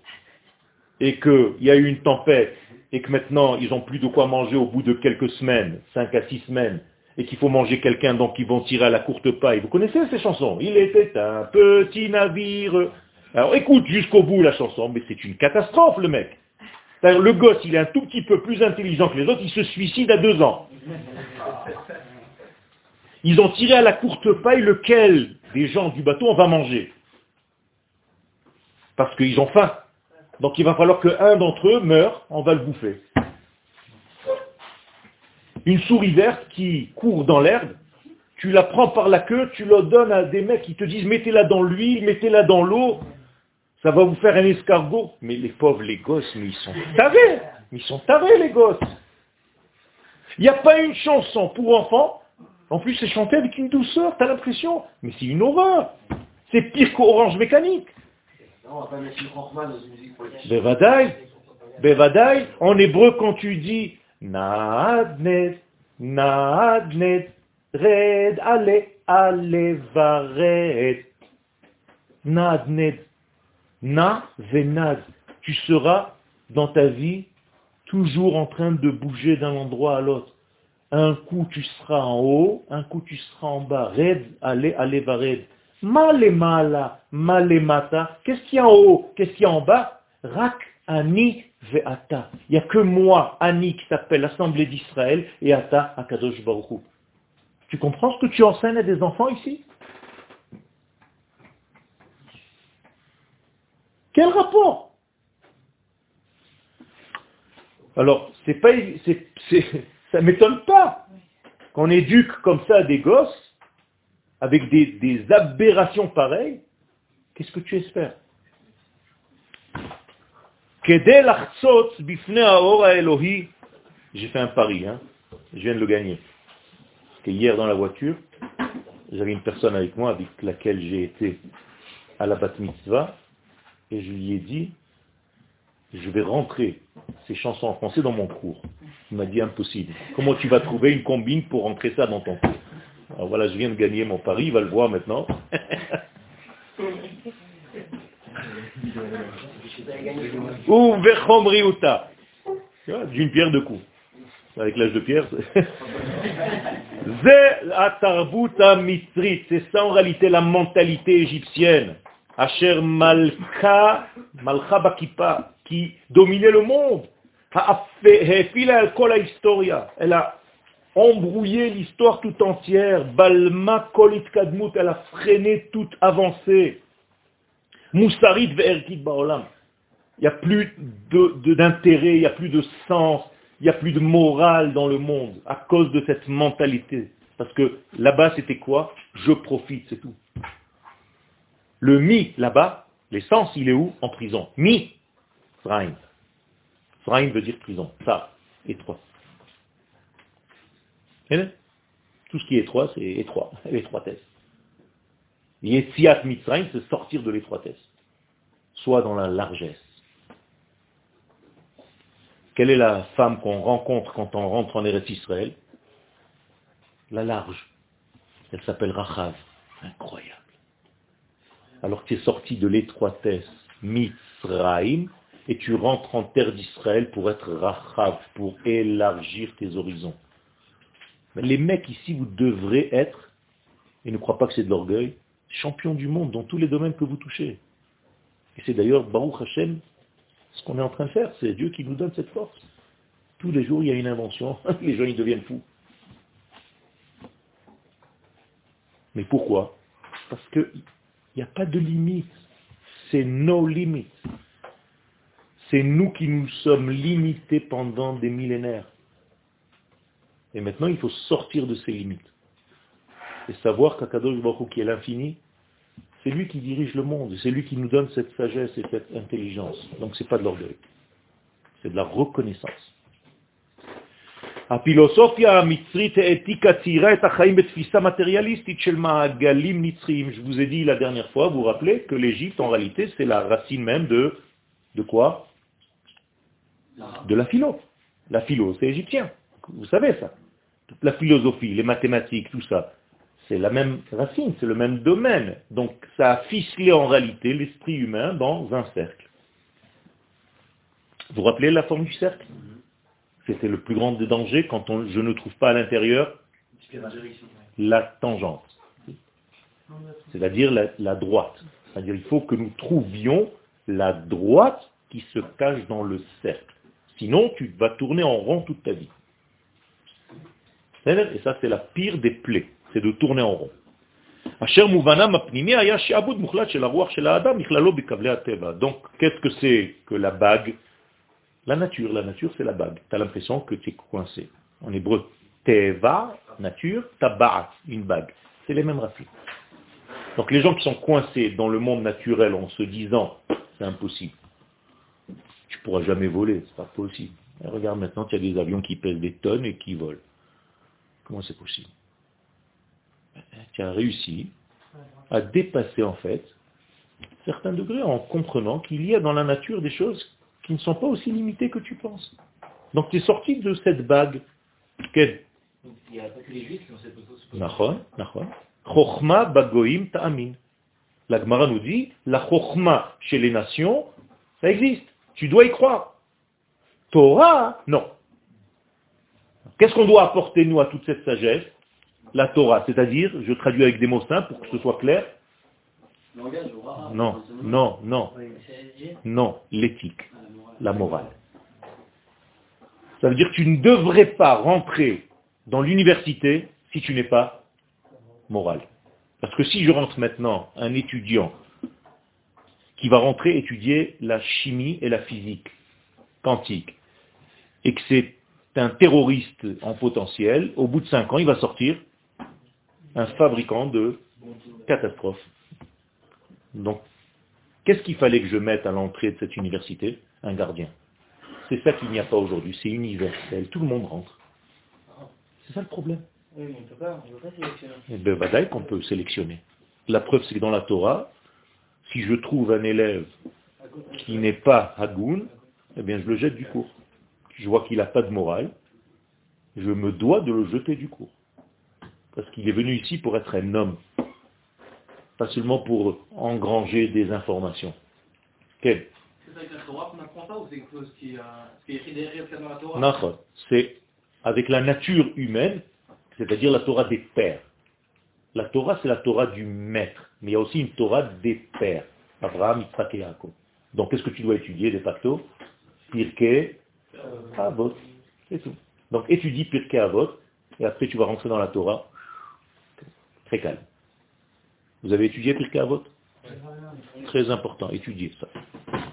et qu'il y a eu une tempête et que maintenant ils n'ont plus de quoi manger au bout de quelques semaines, cinq à six semaines, et qu'il faut manger quelqu'un, donc ils vont tirer à la courte paille. Vous connaissez ces chansons? Il était un petit navire. Alors écoute jusqu'au bout la chanson, mais c'est une catastrophe le mec. Le gosse, il est un tout petit peu plus intelligent que les autres, il se suicide à deux ans. Ils ont tiré à la courte paille lequel des gens du bateau on va manger. Parce qu'ils ont faim. Donc il va falloir qu'un d'entre eux meure, on va le bouffer. Une souris verte qui court dans l'herbe, tu la prends par la queue, tu la donnes à des mecs qui te disent mettez-la dans l'huile, mettez-la dans l'eau, ça va vous faire un escargot. Mais les pauvres, les gosses, mais ils sont tarés. Ils sont tarés, les gosses. Il n'y a pas une chanson pour enfants. En plus, c'est chanté avec une douceur, t'as l'impression. Mais c'est une horreur. C'est pire qu'Orange Mécanique. Bevadaï, Bevadaï, en hébreu, quand tu dis Naadnet, Naadnet, Red, Ale, Ale, Vared, Naadnet, Na, Venad, tu seras dans ta vie toujours en train de bouger d'un endroit à l'autre. Un coup tu seras en haut, un coup tu seras en bas. Red, allez, allez, vared. Malemala, malemata. Qu'est-ce qu'il y a en haut? Qu'est-ce qu'il y a en bas? Rak, ani, ve'ata. Il n'y a que moi, Ani, qui s'appelle l'Assemblée d'Israël, et Ata, Akadosh Baruch Tu comprends ce que tu enseignes à des enfants ici? Quel rapport? Alors, c'est pas, [laughs] m'étonne pas qu'on éduque comme ça des gosses avec des, aberrations pareilles. Qu'est-ce que tu espères? J'ai fait un pari, hein. je viens de le gagner. Que hier dans la voiture, j'avais une personne avec moi avec laquelle j'ai été à la bat mitzvah, et je lui ai dit, je vais rentrer ces chansons en français dans mon cours. Il m'a dit impossible. Comment tu vas trouver une combine pour rentrer ça dans ton cours? Alors voilà, je viens de gagner mon pari, il va le voir maintenant. [laughs] Ou Vechomriuta. D'une pierre de coups. Avec l'âge de pierre. [laughs] C'est ça en réalité la mentalité égyptienne. Asher Malka, Malka Bakipa, qui dominait le monde. Elle a embrouillé l'histoire tout entière. Balma Kolit Kadmut, elle a freiné toute avancée. Moussarit Ve'erkit Baolam. Il n'y a plus d'intérêt, il n'y a plus de sens, il n'y a plus de morale dans le monde à cause de cette mentalité. Parce que là-bas, c'était quoi? Je profite, c'est tout. Le mi, là-bas, l'essence, il est où? En prison. Mi, Sraim. Sraim veut dire prison. Ça, étroit. Tout ce qui est étroit, c'est étroit, [laughs] l'étroitesse. Yetziat Mitzrayim, c'est sortir de l'étroitesse. Soit dans la largesse. Quelle est la femme qu'on rencontre quand on rentre en Eretz Israël? La large. Elle s'appelle Rachav. Incroyable alors tu es sorti de l'étroitesse Mitzraim, et tu rentres en terre d'Israël pour être Rachav, pour élargir tes horizons. Les mecs ici, vous devrez être, et ne crois pas que c'est de l'orgueil, champion du monde dans tous les domaines que vous touchez. Et c'est d'ailleurs Baruch Hashem, ce qu'on est en train de faire, c'est Dieu qui nous donne cette force. Tous les jours, il y a une invention, [laughs] les gens ils deviennent fous. Mais pourquoi? Parce que il n'y a pas de limite. C'est nos limites. C'est nous qui nous sommes limités pendant des millénaires. Et maintenant, il faut sortir de ces limites. Et savoir qu'Akadosh Baruch qui est l'infini, c'est lui qui dirige le monde, c'est lui qui nous donne cette sagesse et cette intelligence. Donc ce n'est pas de l'orgueil, c'est de la reconnaissance. Je vous ai dit la dernière fois, vous vous rappelez, que l'Égypte, en réalité, c'est la racine même de, de quoi? De la philo. La philo, c'est égyptien. Vous savez ça. Toute la philosophie, les mathématiques, tout ça, c'est la même racine, c'est le même domaine. Donc ça a ficelé en réalité l'esprit humain dans un cercle. Vous vous rappelez la forme du cercle? C'était le plus grand des dangers quand je ne trouve pas à l'intérieur la tangente. C'est-à-dire la, la droite. C'est-à-dire il faut que nous trouvions la droite qui se cache dans le cercle. Sinon, tu vas tourner en rond toute ta vie. Et ça, c'est la pire des plaies, c'est de tourner en rond. Donc, qu'est-ce que c'est que la bague? La nature, la nature c'est la bague. Tu as l'impression que tu es coincé. En hébreu, teva, nature, tabaat, une bague. C'est les mêmes racines. Donc les gens qui sont coincés dans le monde naturel en se disant, c'est impossible, tu pourras jamais voler, c'est pas possible. regarde maintenant, tu as des avions qui pèsent des tonnes et qui volent. Comment c'est possible? Tu as réussi à dépasser en fait certains degrés en comprenant qu'il y a dans la nature des choses qui ne sont pas aussi limitées que tu penses. Donc tu es sorti de cette bague. Quelle? Il n'y a pas que les juifs qui ont cette Chochma bagoim ta'amin. La Gemara nous dit, la chochma chez les nations, ça existe. Tu dois y croire. Torah, non. Qu'est-ce qu'on doit apporter, nous, à toute cette sagesse? La Torah, c'est-à-dire, je traduis avec des mots simples pour que ce soit clair. Non, non, non. Non, l'éthique, la morale. Ça veut dire que tu ne devrais pas rentrer dans l'université si tu n'es pas moral. Parce que si je rentre maintenant un étudiant qui va rentrer étudier la chimie et la physique quantique, et que c'est un terroriste en potentiel, au bout de cinq ans, il va sortir un fabricant de catastrophes. Donc, qu'est-ce qu'il fallait que je mette à l'entrée de cette université? Un gardien. C'est ça qu'il n'y a pas aujourd'hui, c'est universel, tout le monde rentre. C'est ça le problème. Oui, mais on ne peut pas, sélectionner. Eh bien, qu'on peut sélectionner. La preuve, c'est que dans la Torah, si je trouve un élève qui n'est pas Hagoun, eh bien, je le jette du cours je vois qu'il n'a pas de morale, je me dois de le jeter du cours. Parce qu'il est venu ici pour être un homme, pas seulement pour engranger des informations. Quel? C'est avec la Torah qu'on apprend ça ou c'est quelque chose qui, est écrit derrière dans la Torah? Non, c'est avec la nature humaine, c'est-à-dire la Torah des pères. La Torah, c'est la Torah du maître, mais il y a aussi une Torah des pères. Abraham, Yitzhak et Yaakov. Donc, qu'est-ce que tu dois étudier de facto? Pirkei, Avot, c'est tout. Donc étudie Pirkei Avot, et après tu vas rentrer dans la Torah. Très calme. Vous avez étudié Pirkei Avot Très important, étudiez ça.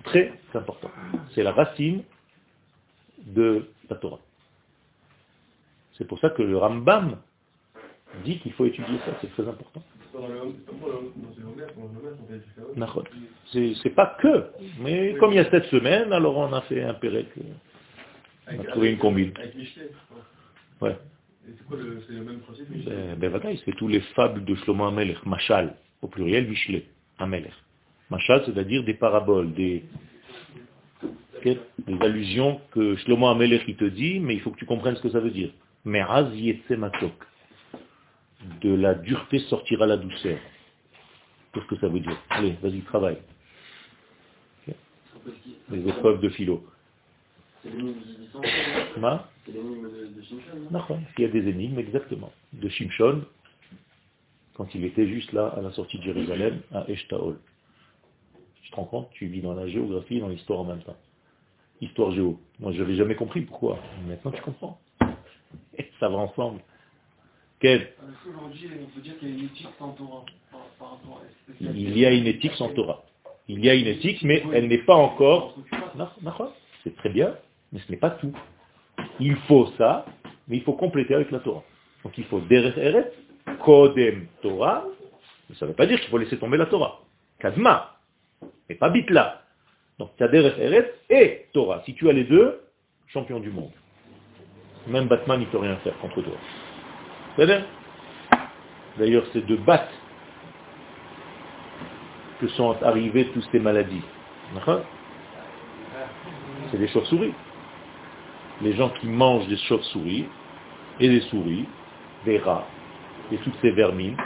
Très important. C'est la racine de la Torah. C'est pour ça que le Rambam dit qu'il faut étudier ça, c'est très important. C'est pas que, mais comme il y a cette semaine, alors on a fait un pérec. On a trouvé une combine. Ouais. C'est quoi le, le même principe ben, ben c'est tous les fables de Shlomo Amelech, Machal, au pluriel Mishle, Amelech. Machal, c'est-à-dire des paraboles, des, des allusions que Shlomo Amelech il te dit, mais il faut que tu comprennes ce que ça veut dire. Me'az matok. De la dureté sortira la douceur. Qu'est-ce que ça veut dire? Allez, vas-y, travaille. Les épreuves de philo. C'est l'énigme de Shimshon. Il y a des énigmes, exactement. De Shimshon, quand il était juste là, à la sortie de Jérusalem, à Eshtaol. Tu te rends compte Tu vis dans la géographie et dans l'histoire en même temps. Histoire géo. Moi, je n'avais jamais compris pourquoi. Maintenant, tu comprends. [laughs] Et ça va ensemble. Quel Aujourd'hui, on peut dire qu'il y a une éthique sans Torah. Il y a une éthique sans Torah. Il y a une éthique, mais elle n'est pas encore... C'est très bien, mais ce n'est pas tout. Il faut ça, mais il faut compléter avec la Torah. Donc il faut Derech Eret, Kodem Torah, mais ça ne veut pas dire qu'il faut laisser tomber la Torah. Kadma, mais pas Bitla. Donc tu as Derech Eret et Torah. Si tu as les deux, champion du monde. Même Batman, il ne peut rien faire contre toi. D'ailleurs, c'est de Bat que sont arrivées toutes ces maladies. C'est des chauves-souris. Les gens qui mangent des chauves-souris et des souris, des rats et toutes ces vermines,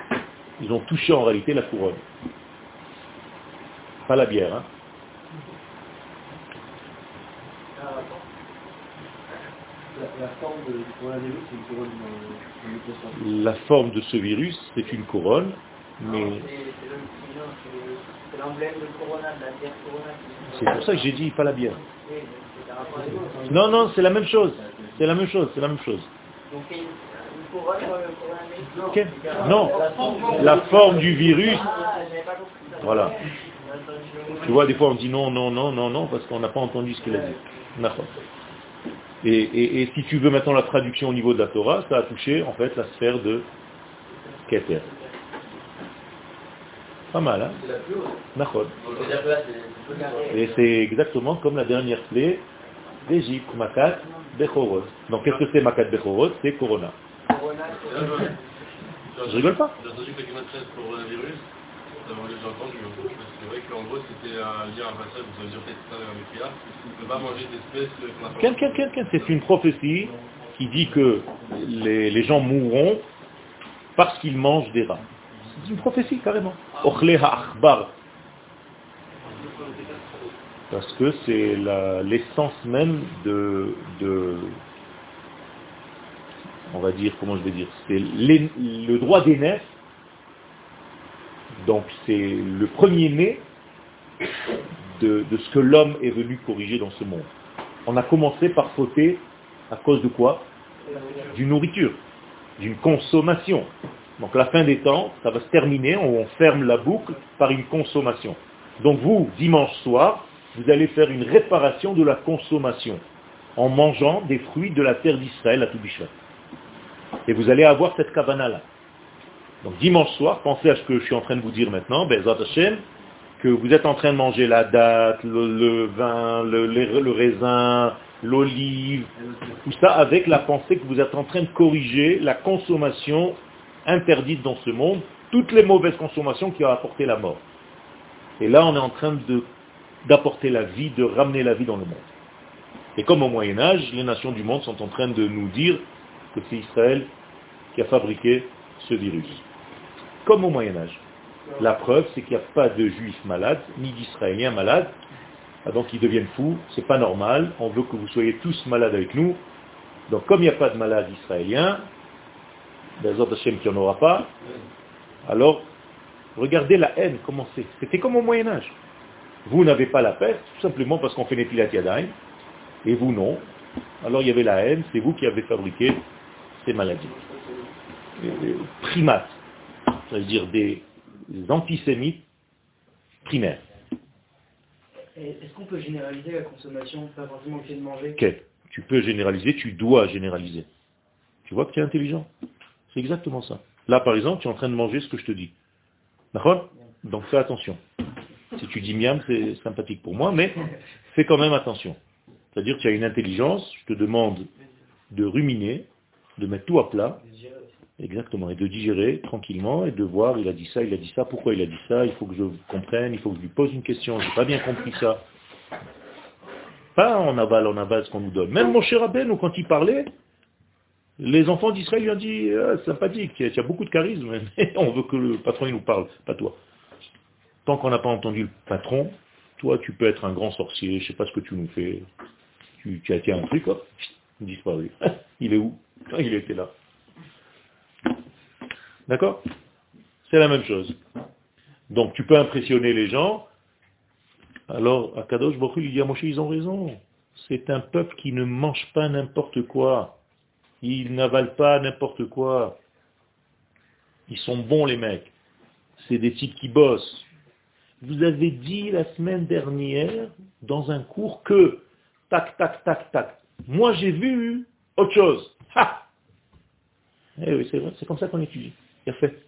ils ont touché en réalité la couronne. Pas la bière, hein la, forme de, euh, La forme de ce virus, c'est une couronne, mais... C'est pour ça que j'ai dit pas la bière. Non, non, c'est la même chose. C'est la même chose, c'est la même chose. Le Non, la forme du virus. Ah, voilà. Tu vois, des fois on dit non, non, non, non, non, parce qu'on n'a pas entendu ce qu'il a dit. Et, si tu veux maintenant la traduction au niveau de la Torah, ça a touché en fait la sphère de Keter. Pas mal, hein Et c'est exactement comme la dernière plaie d'Égypte, Makat Bechorot. Donc qu'est-ce que c'est Makat Bechorot C'est Corona. Je rigole pas j'ai entendu. C'est vrai qu'en gros, c'était lire un passage, vous avez peut-être ça dans les ne peut pas manger d'espèces Quelqu'un, quelqu'un, c'est une prophétie qui dit que les, les gens mourront parce qu'ils mangent des rats. C'est une prophétie, carrément. Parce que c'est l'essence même de, de, on va dire, comment je vais dire, c'est le droit des nefs donc c'est le premier-né de, ce que l'homme est venu corriger dans ce monde. On a commencé par fauter à cause de quoi? D'une nourriture, d'une consommation. Donc la fin des temps, ça va se terminer, on ferme la boucle par une consommation. Donc vous, dimanche soir, vous allez faire une réparation de la consommation en mangeant des fruits de la terre d'Israël à Toubishvat. Et vous allez avoir cette cabana-là. Donc dimanche soir, pensez à ce que je suis en train de vous dire maintenant, Bezat que vous êtes en train de manger la date, le, vin, le, raisin, l'olive, tout ça avec la pensée que vous êtes en train de corriger la consommation interdite dans ce monde, toutes les mauvaises consommations qui ont apporté la mort. Et là, on est en train d'apporter la vie, de ramener la vie dans le monde. Et comme au Moyen Âge, les nations du monde sont en train de nous dire que c'est Israël qui a fabriqué ce virus comme au Moyen Âge. La preuve, c'est qu'il n'y a pas de juifs malades, ni d'israéliens malades. Ah, donc ils deviennent fous, c'est pas normal, on veut que vous soyez tous malades avec nous. Donc comme il n'y a pas de malades israéliens, qu'il n'y en aura pas, alors regardez la haine, comment c'est. C'était comme au Moyen Âge. Vous n'avez pas la peste, tout simplement parce qu'on fait Nepilat Yadayim, et vous non. Alors il y avait la haine, c'est vous qui avez fabriqué ces maladies. Primates c'est-à-dire des antisémites primaires. Est-ce qu'on peut généraliser la consommation, pas forcément le de manger? Tu peux généraliser, tu dois généraliser. Tu vois que tu es intelligent? C'est exactement ça. Là, par exemple, tu es en train de manger ce que je te dis. D'accord? Donc fais attention. Si tu dis miam, c'est sympathique pour moi, mais fais quand même attention. C'est-à-dire que tu as une intelligence, je te demande de ruminer, de mettre tout à plat, Exactement, et de digérer tranquillement et de voir, il a dit ça, il a dit ça, pourquoi il a dit ça, il faut que je comprenne, il faut que je lui pose une question, j'ai pas bien compris ça. Pas en aval, en aval qu'on nous donne. Même mon cher Aben, quand il parlait, les enfants d'Israël lui ont dit, ah, sympathique, tu as beaucoup de charisme, [laughs] mais on veut que le patron nous parle, pas toi. Tant qu'on n'a pas entendu le patron, toi tu peux être un grand sorcier, je sais pas ce que tu nous fais, tu, as été un truc, hop, disparu. [laughs] il est où [laughs] Il était là. D'accord? C'est la même chose. Donc tu peux impressionner les gens. Alors, Akadosh Baruch il dit à Moshe, ils ont raison. C'est un peuple qui ne mange pas n'importe quoi. Ils n'avalent pas n'importe quoi. Ils sont bons les mecs. C'est des types qui bossent. vous avez dit la semaine dernière dans un cours que tac, tac, tac, tac. Moi j'ai vu autre chose. Ha eh oui, c'est vrai, c'est comme ça qu'on étudie. Il a fait.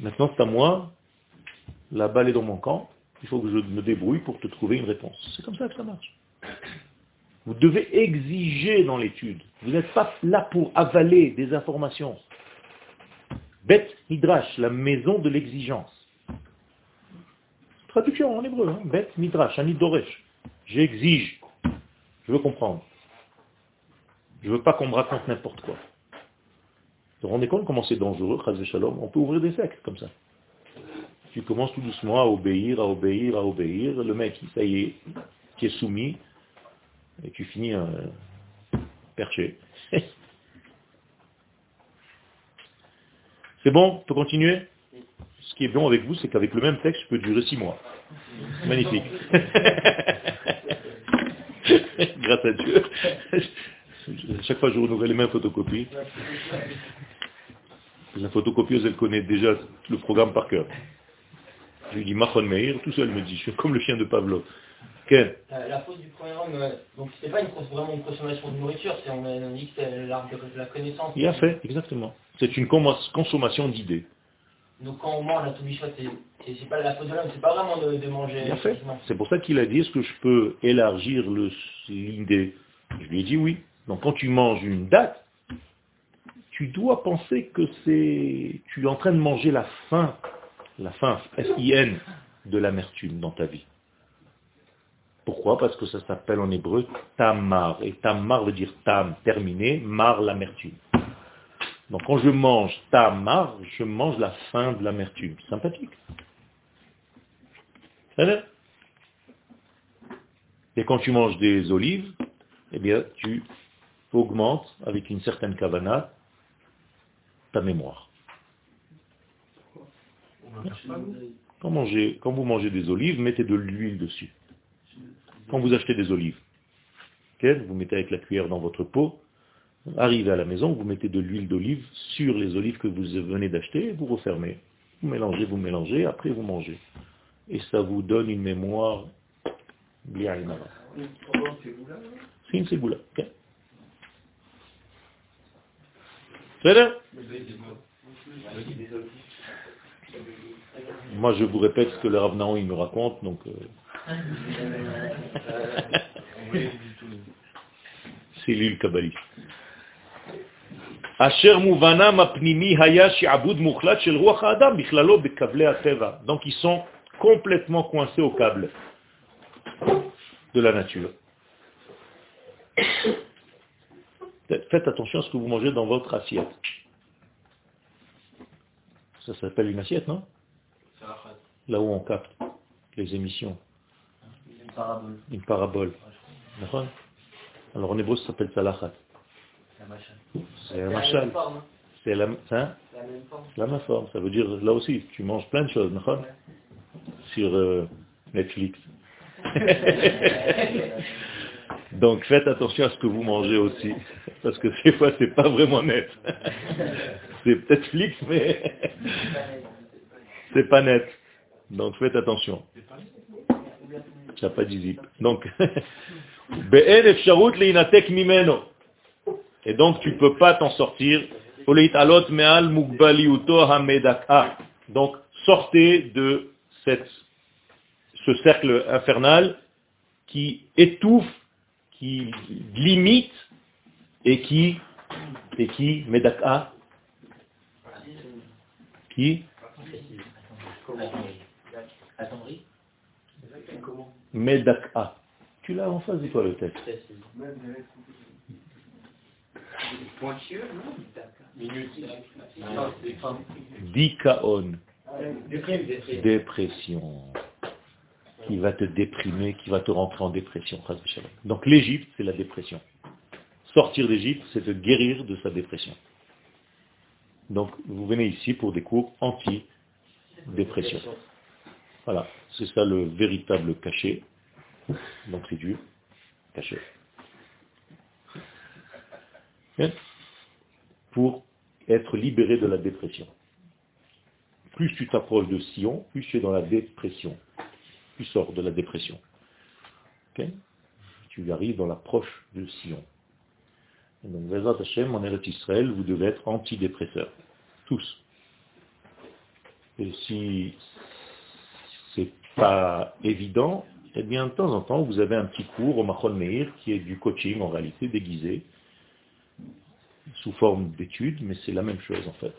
Maintenant, c'est à moi, la balle est dans mon camp, il faut que je me débrouille pour te trouver une réponse. C'est comme ça que ça marche. Vous devez exiger dans l'étude. Vous n'êtes pas là pour avaler des informations. Bet Midrash, la maison de l'exigence. Traduction en hébreu, hein. Bet Midrash, Anit Doresh. J'exige. Je veux comprendre. Je ne veux pas qu'on me raconte n'importe quoi. Vous vous rendez compte comment c'est dangereux, Shalom? On peut ouvrir des sectes comme ça. Tu commences tout doucement à obéir, à obéir, à obéir. Le mec, ça y est, qui est soumis, et tu finis euh, perché. [laughs] c'est bon? On peut continuer? Ce qui est bon avec vous, c'est qu'avec le même texte, je peux durer six mois. Magnifique. [laughs] Grâce à Dieu. Chaque fois, je renouvelle les mêmes photocopies. La photocopieuse, elle connaît déjà le programme par cœur. Je lui dis Mahon Meir, tout seul me dit, je suis comme le chien de Pavlov. Euh, la faute du premier homme, euh, donc c'était pas une, vraiment une consommation de nourriture, c'est on a dit que c'était l'arbre de la connaissance. Il a fait, exactement. C'est une consommation d'idées. Donc quand on mange la toubichot, c'est pas la faute de l'homme, c'est pas vraiment de, manger. A fait. C'est pour ça qu'il a dit, est-ce que je peux élargir l'idée? Je lui ai dit oui. Donc quand tu manges une date, tu dois penser que c'est, tu es en train de manger la fin, la fin, S-I-N, de l'amertume dans ta vie. Pourquoi? Parce que ça s'appelle en hébreu tamar. Et tamar veut dire tam, terminé, mar, l'amertume. Donc quand je mange tamar, je mange la fin de l'amertume. Sympathique. Et quand tu manges des olives, eh bien, tu augmentes avec une certaine kavana ta mémoire. Quand, quand vous mangez des olives, mettez de l'huile dessus. Quand vous achetez des olives, vous mettez avec la cuillère dans votre pot, arrivez à la maison, vous mettez de l'huile d'olive sur les olives que vous venez d'acheter, vous refermez. Vous mélangez, vous mélangez, après vous mangez. Et ça vous donne une mémoire bien C'est une ségoula. Moi, je vous répète ce que le Rav il me raconte, donc... Euh, [laughs] c'est l'île kabbaliste. Donc ils sont complètement coincés au câble de la nature. Faites attention à ce que vous mangez dans votre assiette. Ça s'appelle une assiette, non? Là où on capte les émissions. Une parabole. Alors en hébreu, ça s'appelle salachat. C'est un machal. C'est la, hein? la même forme. Ça veut dire, là aussi, tu manges plein de choses, sur euh, Netflix. [laughs] Donc faites attention à ce que vous mangez aussi, parce que des fois c'est pas vraiment net. [laughs] C'est peut-être flix, mais [laughs] c'est pas net. Donc faites attention. Ça n'a pas dit Donc, [laughs] et donc tu ne peux pas t'en sortir. Donc sortez de cette, ce cercle infernal qui étouffe qui limite et qui, et qui, Medaka, qui? Medaka. Tu l'as en face de toi le texte. Dikaon. Dépression qui va te déprimer, qui va te rentrer en dépression. Donc l'Égypte, c'est la dépression. Sortir d'Égypte, c'est te guérir de sa dépression. Donc vous venez ici pour des cours anti-dépression. Voilà, c'est ça le véritable cachet. Donc c'est dur, cachet. Pour être libéré de la dépression. Plus tu t'approches de Sion, plus tu es dans la dépression. tu sors de la dépression. tu arrives dans l'approche de Sion. Donc, Vezat Hashem, en Eretz Israël, vous devez être antidépresseurs. Tous. Et si pas évident, eh bien, de temps en temps, vous avez un petit cours au Machon Meir, qui est du coaching, en réalité, déguisé, sous forme d'études, mais c'est la même chose, en fait,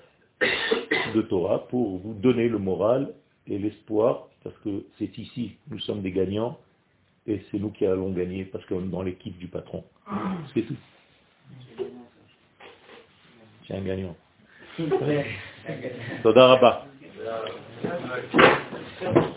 de Torah, pour vous donner le moral et l'espoir, parce que c'est ici, nous sommes des gagnants, et c'est nous qui allons gagner, parce qu'on est dans l'équipe du patron. C'est tout. C'est un gagnant. Gracias.